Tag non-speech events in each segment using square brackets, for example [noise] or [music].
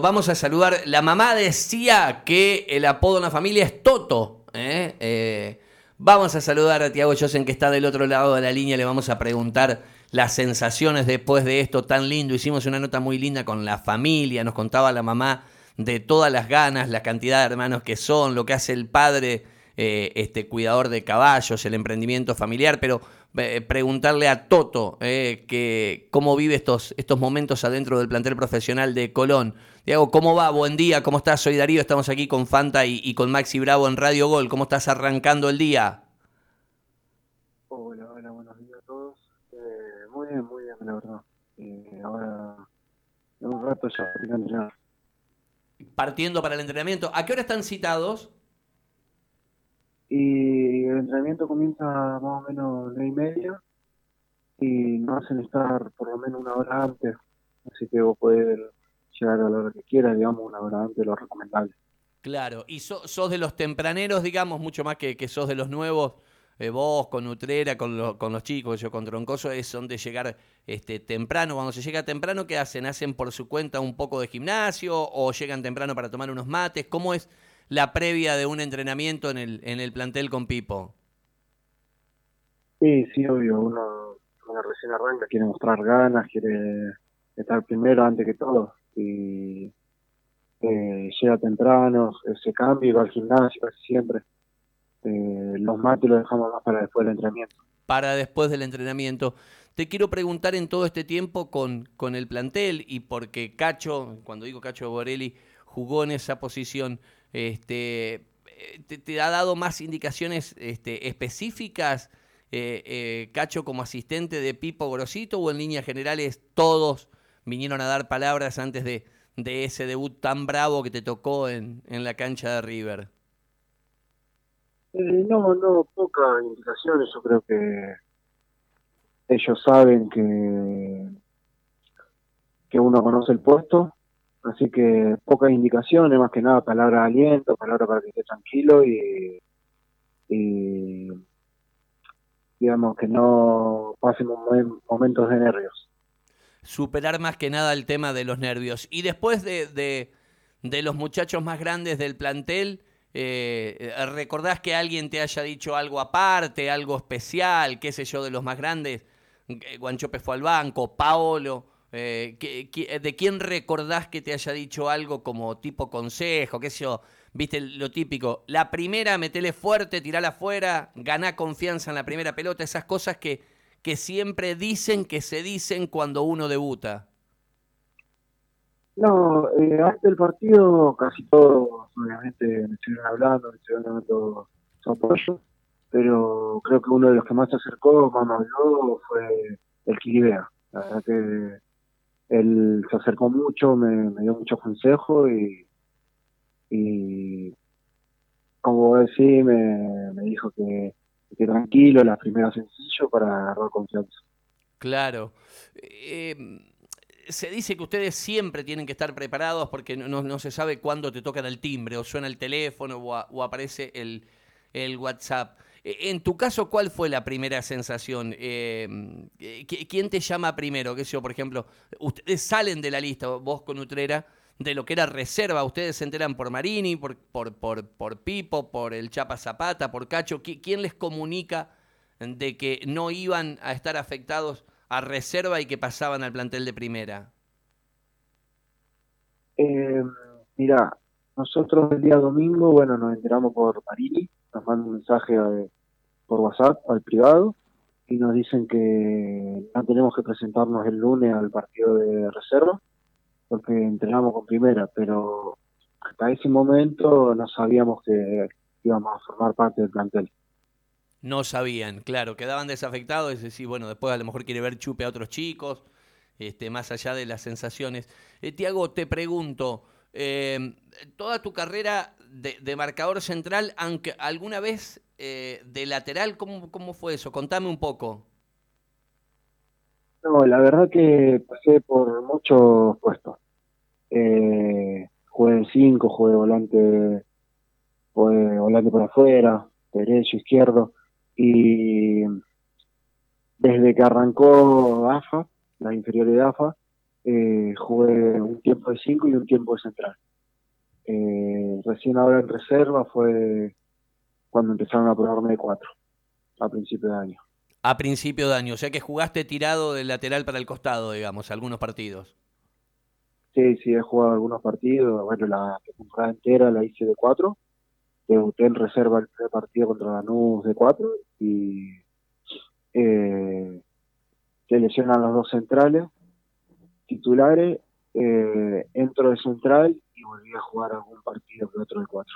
Vamos a saludar. La mamá decía que el apodo en la familia es Toto. ¿eh? Eh, vamos a saludar a Tiago Josen, que está del otro lado de la línea. Le vamos a preguntar las sensaciones después de esto tan lindo. Hicimos una nota muy linda con la familia. Nos contaba la mamá de todas las ganas, la cantidad de hermanos que son, lo que hace el padre, eh, este cuidador de caballos, el emprendimiento familiar. Pero eh, preguntarle a Toto eh, que cómo vive estos, estos momentos adentro del plantel profesional de Colón. Diego, ¿cómo va? Buen día, ¿cómo estás? Soy Darío, estamos aquí con Fanta y, con Maxi Bravo en Radio Gol. ¿Cómo estás arrancando el día? Hola, hola, buenos días a todos. Eh, muy bien, muy bien, la verdad. ahora, en un rato ya, Partiendo para el entrenamiento. ¿A qué hora están citados? Y el entrenamiento comienza más o menos nueve y media y nos hacen estar por lo menos una hora antes, así que vos podés llegar a la hora que quieras, digamos, una hora antes lo recomendable. Claro, y sos de los tempraneros, digamos, mucho más que, que sos de los nuevos, eh, vos con Nutrera, con, con los chicos, yo con Troncoso, es son de llegar este, temprano. Cuando se llega temprano, ¿qué hacen? ¿Hacen por su cuenta un poco de gimnasio o llegan temprano para tomar unos mates? ¿Cómo es la previa de un entrenamiento en el, en el plantel con Pipo. Sí, sí, obvio. Uno, uno recién arranca, quiere mostrar ganas, quiere estar primero antes que todo. Y eh, llega temprano, se cambia y va al gimnasio casi siempre. Eh, los mates los dejamos más para después del entrenamiento. Para después del entrenamiento. Te quiero preguntar en todo este tiempo con, con el plantel y porque Cacho, cuando digo Cacho Borelli, jugó en esa posición, este, eh, te, ha dado más indicaciones este, específicas, eh, eh, Cacho, como asistente de Pipo Grosito, o en líneas generales todos vinieron a dar palabras antes de, ese debut tan bravo que te tocó en, en la cancha de River? no, no, pocas indicaciones. Yo creo que ellos saben que, que uno conoce el puesto Así que pocas indicaciones, más que nada palabra de aliento, palabra para que esté tranquilo y, digamos que no pasemos momentos de nervios. Superar más que nada el tema de los nervios. Y después de, de, los muchachos más grandes del plantel, eh, ¿recordás que alguien te haya dicho algo aparte, algo especial, qué sé yo, de los más grandes? Guanchope fue al banco, Paolo eh, ¿De quién recordás que te haya dicho algo como tipo consejo, qué sé? Viste lo típico, la primera, metele fuerte, tirala afuera, ganá confianza en la primera pelota, esas cosas que, que siempre dicen que se dicen cuando uno debuta. No, eh, antes del partido casi todos obviamente me estuvieron hablando, me estuvieron dando su apoyo, pero creo que uno de los que más se acercó, más habló, fue el Quilibea. La verdad que él se acercó mucho, me, dio muchos consejos y, y como decís, me, me dijo que, tranquilo, la primera sencillo para agarrar confianza. Claro. Eh, se dice que ustedes siempre tienen que estar preparados porque no, no se sabe cuándo te tocan el timbre o suena el teléfono o, aparece el, el WhatsApp. Eh, en tu caso, ¿cuál fue la primera sensación? Eh, eh, ¿Quién te llama primero? ¿Qué sé por ejemplo, ustedes salen de la lista, vos con Utrera, de lo que era reserva. Ustedes se enteran por Marini, por, por, por, por Pipo, por el Chapa Zapata, por Cacho. ¿Quién les comunica de que no iban a estar afectados a reserva y que pasaban al plantel de primera? Eh, mira, nosotros el día domingo, bueno, nos enteramos por Marini, nos manda un mensaje por WhatsApp al privado y nos dicen que no tenemos que presentarnos el lunes al partido de reserva porque entrenamos con primera, pero hasta ese momento no sabíamos que íbamos a formar parte del plantel. No sabían, claro, quedaban desafectados, es decir, bueno, después a lo mejor quiere ver chupe a otros chicos, este, más allá de las sensaciones. Eh, Tiago, te pregunto, eh, toda tu carrera de, marcador central, aunque alguna vez eh, de lateral, ¿cómo, ¿cómo fue eso? Contame un poco. No, la verdad que pasé por muchos puestos. Eh, jugué en 5, jugué volante, jugué volante por afuera, derecho, izquierdo, y desde que arrancó AFA, la inferior de AFA, eh, jugué un tiempo de 5 y un tiempo de central. Eh, recién ahora en reserva fue cuando empezaron a probarme de 4, a principio de año. A principio de año, o sea que jugaste tirado del lateral para el costado, digamos, algunos partidos. Sí, sí, he jugado algunos partidos. Bueno, la temporada entera la hice de 4. Debuté en reserva el primer partido contra Lanús de 4 y eh, se lesionan los dos centrales titulares, eh, entro de central y volví a jugar algún partido que otro de cuatro.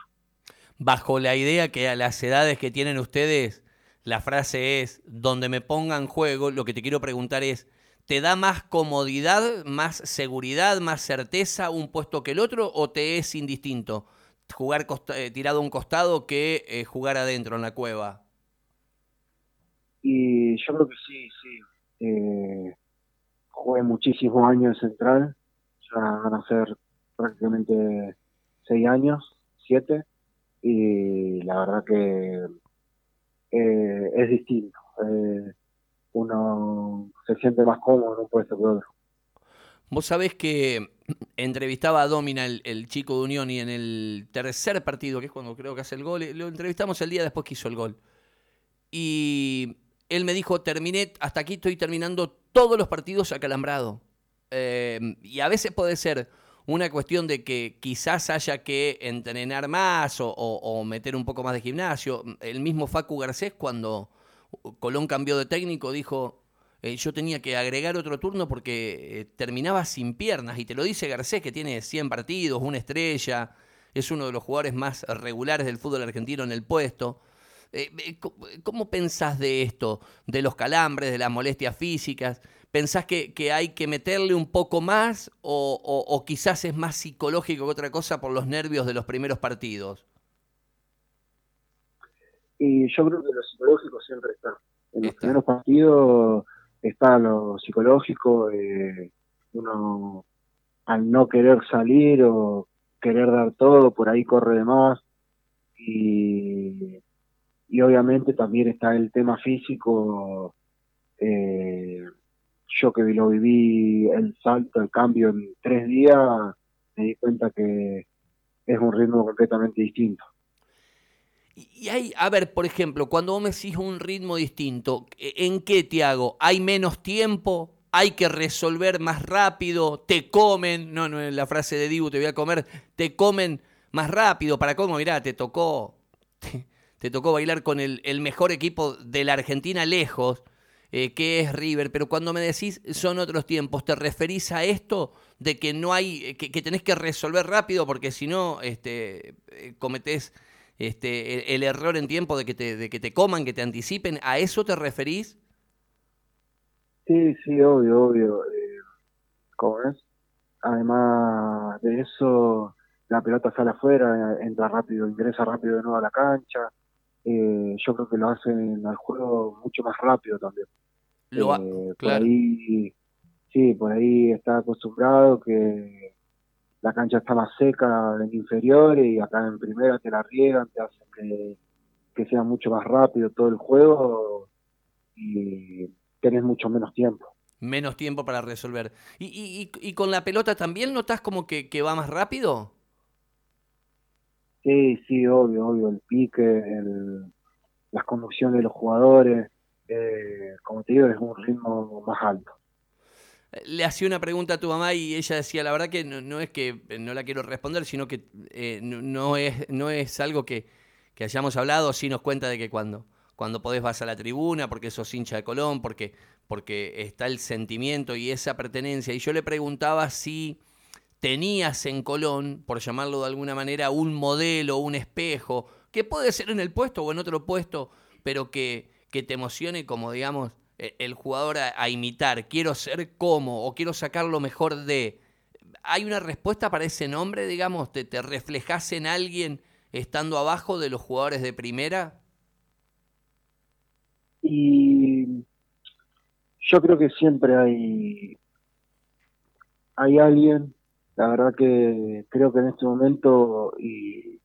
Bajo la idea que a las edades que tienen ustedes, la frase es, donde me pongan juego, lo que te quiero preguntar es, ¿te da más comodidad, más seguridad, más certeza un puesto que el otro o te es indistinto jugar eh, tirado a un costado que eh, jugar adentro en la cueva? Y yo creo que sí, sí. Eh, jugué muchísimos años en Central, van a ser prácticamente seis años, siete, y la verdad que eh, es distinto. Eh, uno se siente más cómodo en un puesto que. Vos sabés que entrevistaba a Domina, el, chico de Unión, y en el tercer partido, que es cuando creo que hace el gol, lo entrevistamos el día después que hizo el gol. Y él me dijo, terminé, hasta aquí estoy terminando todos los partidos acalambrado. Eh, y a veces puede ser una cuestión de que quizás haya que entrenar más o, meter un poco más de gimnasio. El mismo Facu Garcés cuando Colón cambió de técnico dijo, eh, yo tenía que agregar otro turno porque eh, terminaba sin piernas. Y te lo dice Garcés que tiene 100 partidos, una estrella, es uno de los jugadores más regulares del fútbol argentino en el puesto. Eh, eh, ¿Cómo pensás de esto? De los calambres, de las molestias físicas. ¿Pensás que, hay que meterle un poco más o, quizás es más psicológico que otra cosa por los nervios de los primeros partidos? Y yo creo que lo psicológico siempre está. En los primeros partidos está lo psicológico, eh, uno al no querer salir o querer dar todo, por ahí corre de más. Y y obviamente también está el tema físico. Eh, yo que lo viví el salto, el cambio en tres días, me di cuenta que es un ritmo completamente distinto. Y hay, a ver, por ejemplo, cuando vos me decís un ritmo distinto, ¿en qué te hago? ¿Hay menos tiempo? ¿Hay que resolver más rápido? ¿Te comen? No, no la frase de Dibu, te voy a comer. ¿Te comen más rápido? ¿Para cómo? Mirá, te tocó tocó bailar con el, mejor equipo de la Argentina lejos, eh, que es River, pero cuando me decís son otros tiempos, ¿te referís a esto de que no hay, eh, que, tenés que resolver rápido porque si no este, eh, cometés este, el, error en tiempo de que, te, de que te coman, que te anticipen? ¿A eso te referís? Sí, sí, obvio, obvio. ¿Cómo es? Además de eso, la pelota sale afuera, entra rápido, ingresa rápido de nuevo a la cancha eh, yo creo que lo hacen al juego mucho más rápido también. Lo eh, Por ahí, sí, por ahí está acostumbrado que la cancha está más seca en inferior y acá en primera te la riegan, te hacen que, que sea mucho más rápido todo el juego y tenés mucho menos tiempo. Menos tiempo para resolver. ¿Y, y, y con la pelota también notas como que, que va más rápido? Sí, sí, obvio, obvio, el pique, el, las conducciones de los jugadores, eh, como te digo, es un ritmo más alto. Le hacía una pregunta a tu mamá y ella decía, la verdad que no, es que no la quiero responder, sino que eh, no, es, no es algo que, que, hayamos hablado, sí nos cuenta de que cuando, cuando podés vas a la tribuna, porque sos hincha de Colón, porque, porque está el sentimiento y esa pertenencia. Y yo le preguntaba si tenías en Colón, por llamarlo de alguna manera, un modelo, un espejo, que puede ser en el puesto o en otro puesto, pero que, que te emocione como, digamos, e, el jugador a, imitar. Quiero ser como o quiero sacar lo mejor de... ¿Hay una respuesta para ese nombre, digamos? ¿Te, te reflejas en alguien estando abajo de los jugadores de primera? Y yo creo que siempre hay, hay alguien la verdad que creo que en este momento, y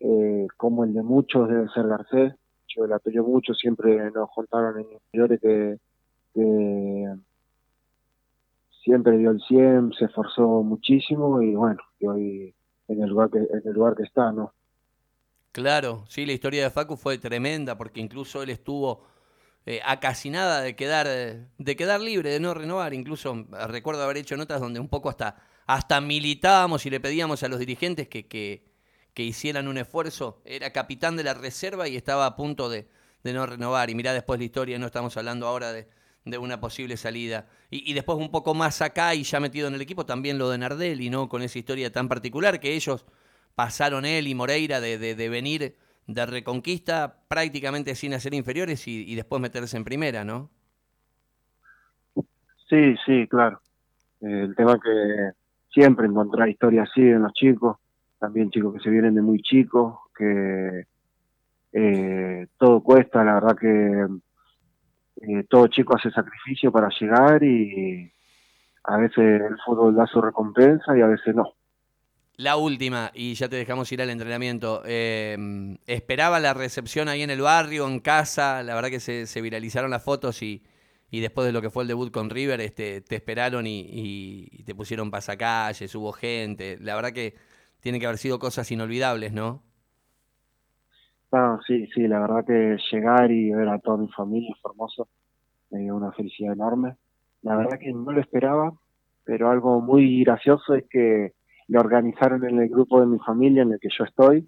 eh, como el de muchos debe ser Garcés, yo la apoyo mucho, siempre nos contaron en interiores que, siempre dio el 100, se esforzó muchísimo y bueno, y hoy en el lugar que, en el lugar que está, ¿no? Claro, sí, la historia de Facu fue tremenda porque incluso él estuvo eh, a casi nada de quedar, de quedar libre, de no renovar. Incluso eh, recuerdo haber hecho notas donde un poco hasta, hasta militábamos y le pedíamos a los dirigentes que, que, que hicieran un esfuerzo. Era capitán de la reserva y estaba a punto de, de no renovar. Y mirá después la historia, no estamos hablando ahora de, de una posible salida. Y, y, después un poco más acá y ya metido en el equipo también lo de Nardelli, ¿no? Con esa historia tan particular que ellos pasaron él y Moreira de, de, de venir de Reconquista prácticamente sin hacer inferiores y, y, después meterse en primera, ¿no? Sí, sí, claro. El tema que siempre encontrar historias así en los chicos, también chicos que se vienen de muy chicos, que eh, todo cuesta, la verdad que eh, todo chico hace sacrificio para llegar y a veces el fútbol da su recompensa y a veces no. La última, y ya te dejamos ir al entrenamiento. Eh, ¿Esperaba la recepción ahí en el barrio, en casa? La verdad que se, viralizaron las fotos y, y después de lo que fue el debut con River, este, te esperaron y, y te pusieron pasacalles, hubo gente. La verdad que tiene que haber sido cosas inolvidables, ¿no? No, sí, sí, la verdad que llegar y ver a toda mi familia fue hermoso, me dio una felicidad enorme. La verdad que no lo esperaba, pero algo muy gracioso es que lo organizaron en el grupo de mi familia en el que yo estoy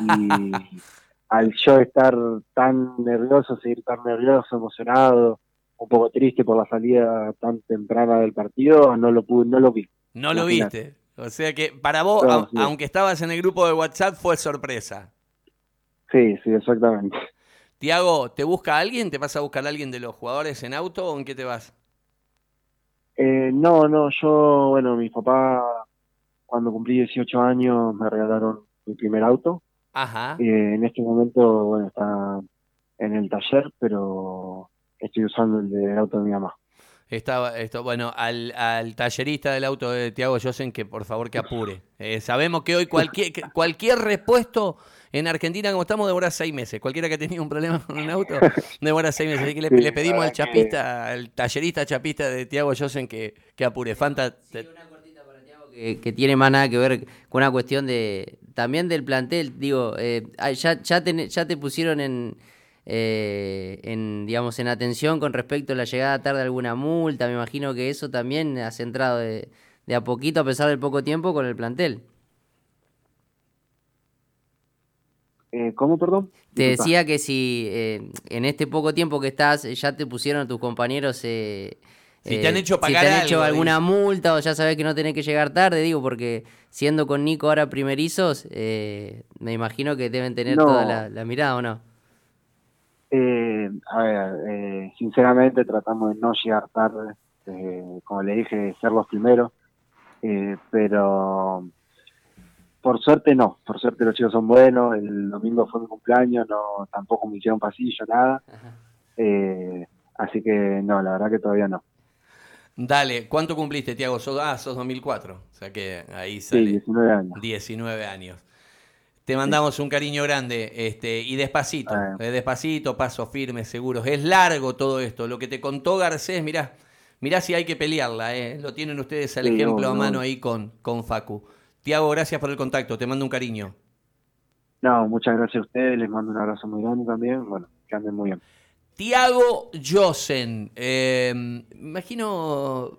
y [laughs] al yo estar tan nervioso, seguir tan nervioso, emocionado, un poco triste por la salida tan temprana del partido, no lo pude, no lo vi. No lo viste. O sea que para vos, sí. aunque estabas en el grupo de WhatsApp, fue sorpresa. Sí, sí, exactamente. Tiago, ¿te busca alguien? ¿Te vas a buscar a alguien de los jugadores en auto o en qué te vas? Eh, no, no, yo, bueno, mi papá cuando cumplí 18 años me regalaron mi primer auto. Ajá. Eh, en este momento, bueno, está en el taller, pero estoy usando el del auto de mi mamá. Estaba, esto, bueno, al, al, tallerista del auto de Tiago Josen que por favor que apure. Eh, sabemos que hoy cualquier, cualquier repuesto en Argentina, como estamos, demora seis meses. Cualquiera que ha tenido un problema con un auto, demora seis meses. Así que le, sí, le pedimos al chapista, que... al tallerista chapista de Tiago Josen que, que apure. Fanta. Sí, una cortita para Tiago que, que, tiene más nada que ver con una cuestión de también del plantel. Digo, eh, ya, ya, te, ya te pusieron en eh, en digamos en atención con respecto a la llegada tarde de alguna multa me imagino que eso también ha centrado de, de, a poquito a pesar del poco tiempo con el plantel eh, ¿Cómo, perdón? Te decía que si eh, en este poco tiempo que estás ya te pusieron a tus compañeros eh, si te han hecho pagar si te han algo, hecho alguna multa o ya sabes que no tenés que llegar tarde, digo, porque siendo con Nico ahora primerizos, eh, me imagino que deben tener no. toda la, la mirada, ¿o no? Eh, a ver, eh, sinceramente tratamos de no llegar tarde, eh, como le dije, ser los primeros, eh, pero por suerte no, por suerte los chicos son buenos, el domingo fue mi cumpleaños, no tampoco me hicieron pasillo, nada, eh, así que no, la verdad que todavía no. Dale, ¿cuánto cumpliste, Tiago? Ah, sos 2004, o sea que ahí sale. Sí, 19 años. 19 años. Te mandamos un cariño grande este, y despacito, eh, despacito, paso firme, seguros. Es largo todo esto. Lo que te contó Garcés, mirá, mirá si hay que pelearla. Eh. Lo tienen ustedes al sí, ejemplo no, a mano no. ahí con, con Facu. Tiago, gracias por el contacto. Te mando un cariño. No, muchas gracias a ustedes. Les mando un abrazo muy grande también. Bueno, que anden muy bien. Tiago Josen. Eh, imagino,